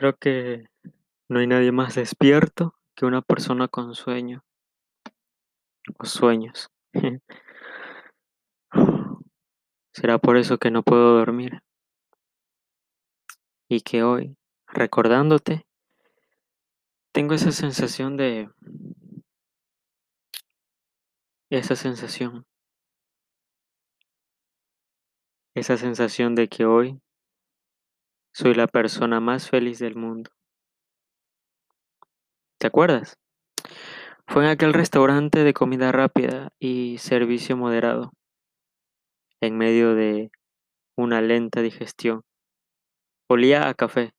Creo que no hay nadie más despierto que una persona con sueño o sueños. Será por eso que no puedo dormir. Y que hoy, recordándote, tengo esa sensación de... Esa sensación. Esa sensación de que hoy soy la persona más feliz del mundo. ¿Te acuerdas? Fue en aquel restaurante de comida rápida y servicio moderado, en medio de una lenta digestión. Olía a café,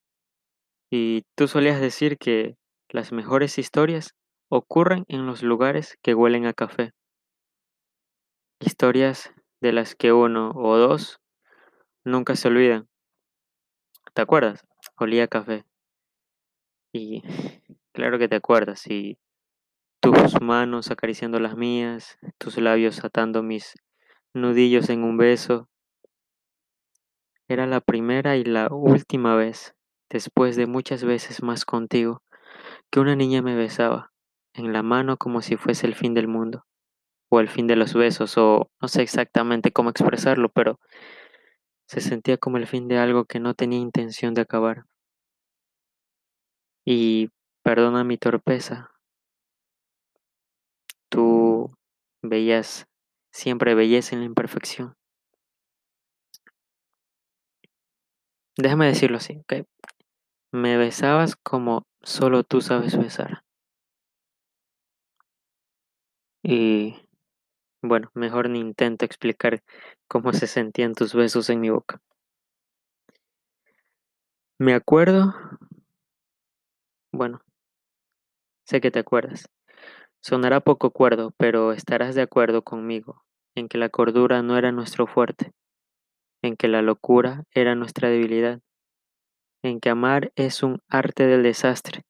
y tú solías decir que las mejores historias ocurren en los lugares que huelen a café. Historias de las que uno o dos nunca se olvidan. ¿Te acuerdas? Olía café. Y claro que te acuerdas, y tus manos acariciando las mías, tus labios atando mis nudillos en un beso. Era la primera y la última vez, después de muchas veces más contigo, que una niña me besaba en la mano como si fuese el fin del mundo, o el fin de los besos, o no sé exactamente cómo expresarlo, pero se sentía como el fin de algo que no tenía intención de acabar. Y perdona mi torpeza, Tú veías siempre belleza en la imperfección. Déjame decirlo así, ¿ok? Me besabas como solo tú sabes besar. Y bueno, mejor ni intento explicar cómo se sentían tus besos en mi boca. Me acuerdo, bueno, sé que te acuerdas. Sonará poco cuerdo, pero estarás de acuerdo conmigo en que la cordura no era nuestro fuerte, en que la locura era nuestra debilidad, en que amar es un arte del desastre,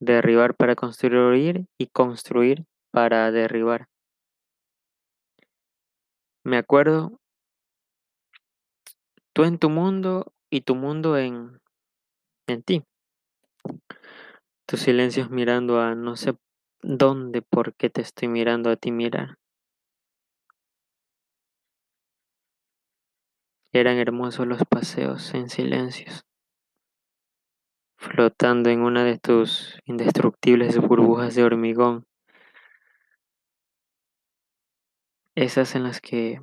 derribar para construir y construir para derribar. Me acuerdo tú en tu mundo y tu mundo en, en ti. Tus silencios mirando a no sé ¿Dónde? ¿Por qué te estoy mirando a ti mirar? Eran hermosos los paseos en silencios, flotando en una de tus indestructibles burbujas de hormigón, esas en las que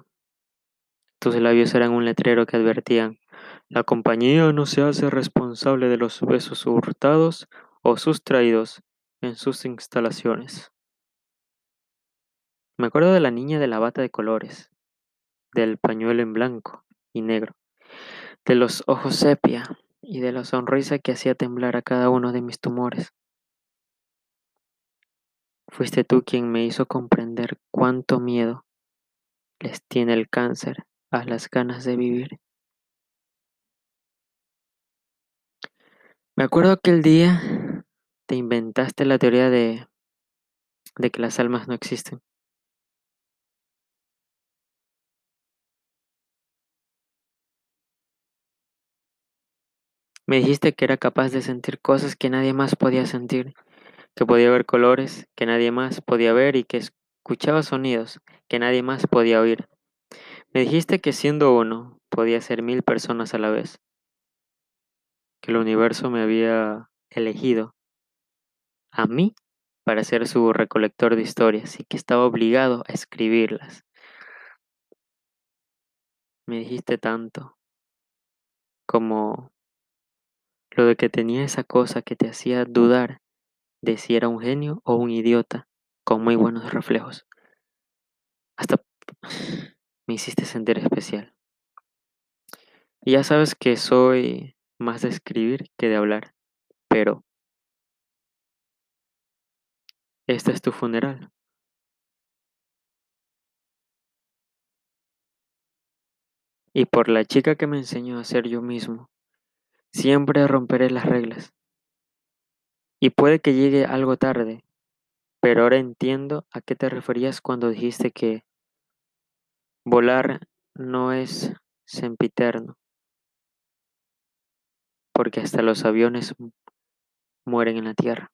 tus labios eran un letrero que advertían, la compañía no se hace responsable de los besos hurtados o sustraídos en sus instalaciones. Me acuerdo de la niña de la bata de colores, del pañuelo en blanco y negro, de los ojos sepia y de la sonrisa que hacía temblar a cada uno de mis tumores. Fuiste tú quien me hizo comprender cuánto miedo les tiene el cáncer a las ganas de vivir. Me acuerdo aquel día te inventaste la teoría de, de que las almas no existen. Me dijiste que era capaz de sentir cosas que nadie más podía sentir, que podía ver colores que nadie más podía ver y que escuchaba sonidos que nadie más podía oír. Me dijiste que siendo uno podía ser mil personas a la vez, que el universo me había elegido a mí para ser su recolector de historias y que estaba obligado a escribirlas. Me dijiste tanto como lo de que tenía esa cosa que te hacía dudar de si era un genio o un idiota con muy buenos reflejos. Hasta me hiciste sentir especial. Y ya sabes que soy más de escribir que de hablar, pero este es tu funeral. Y por la chica que me enseñó a ser yo mismo, Siempre romperé las reglas. Y puede que llegue algo tarde, pero ahora entiendo a qué te referías cuando dijiste que volar no es sempiterno. porque hasta los aviones mueren en la tierra.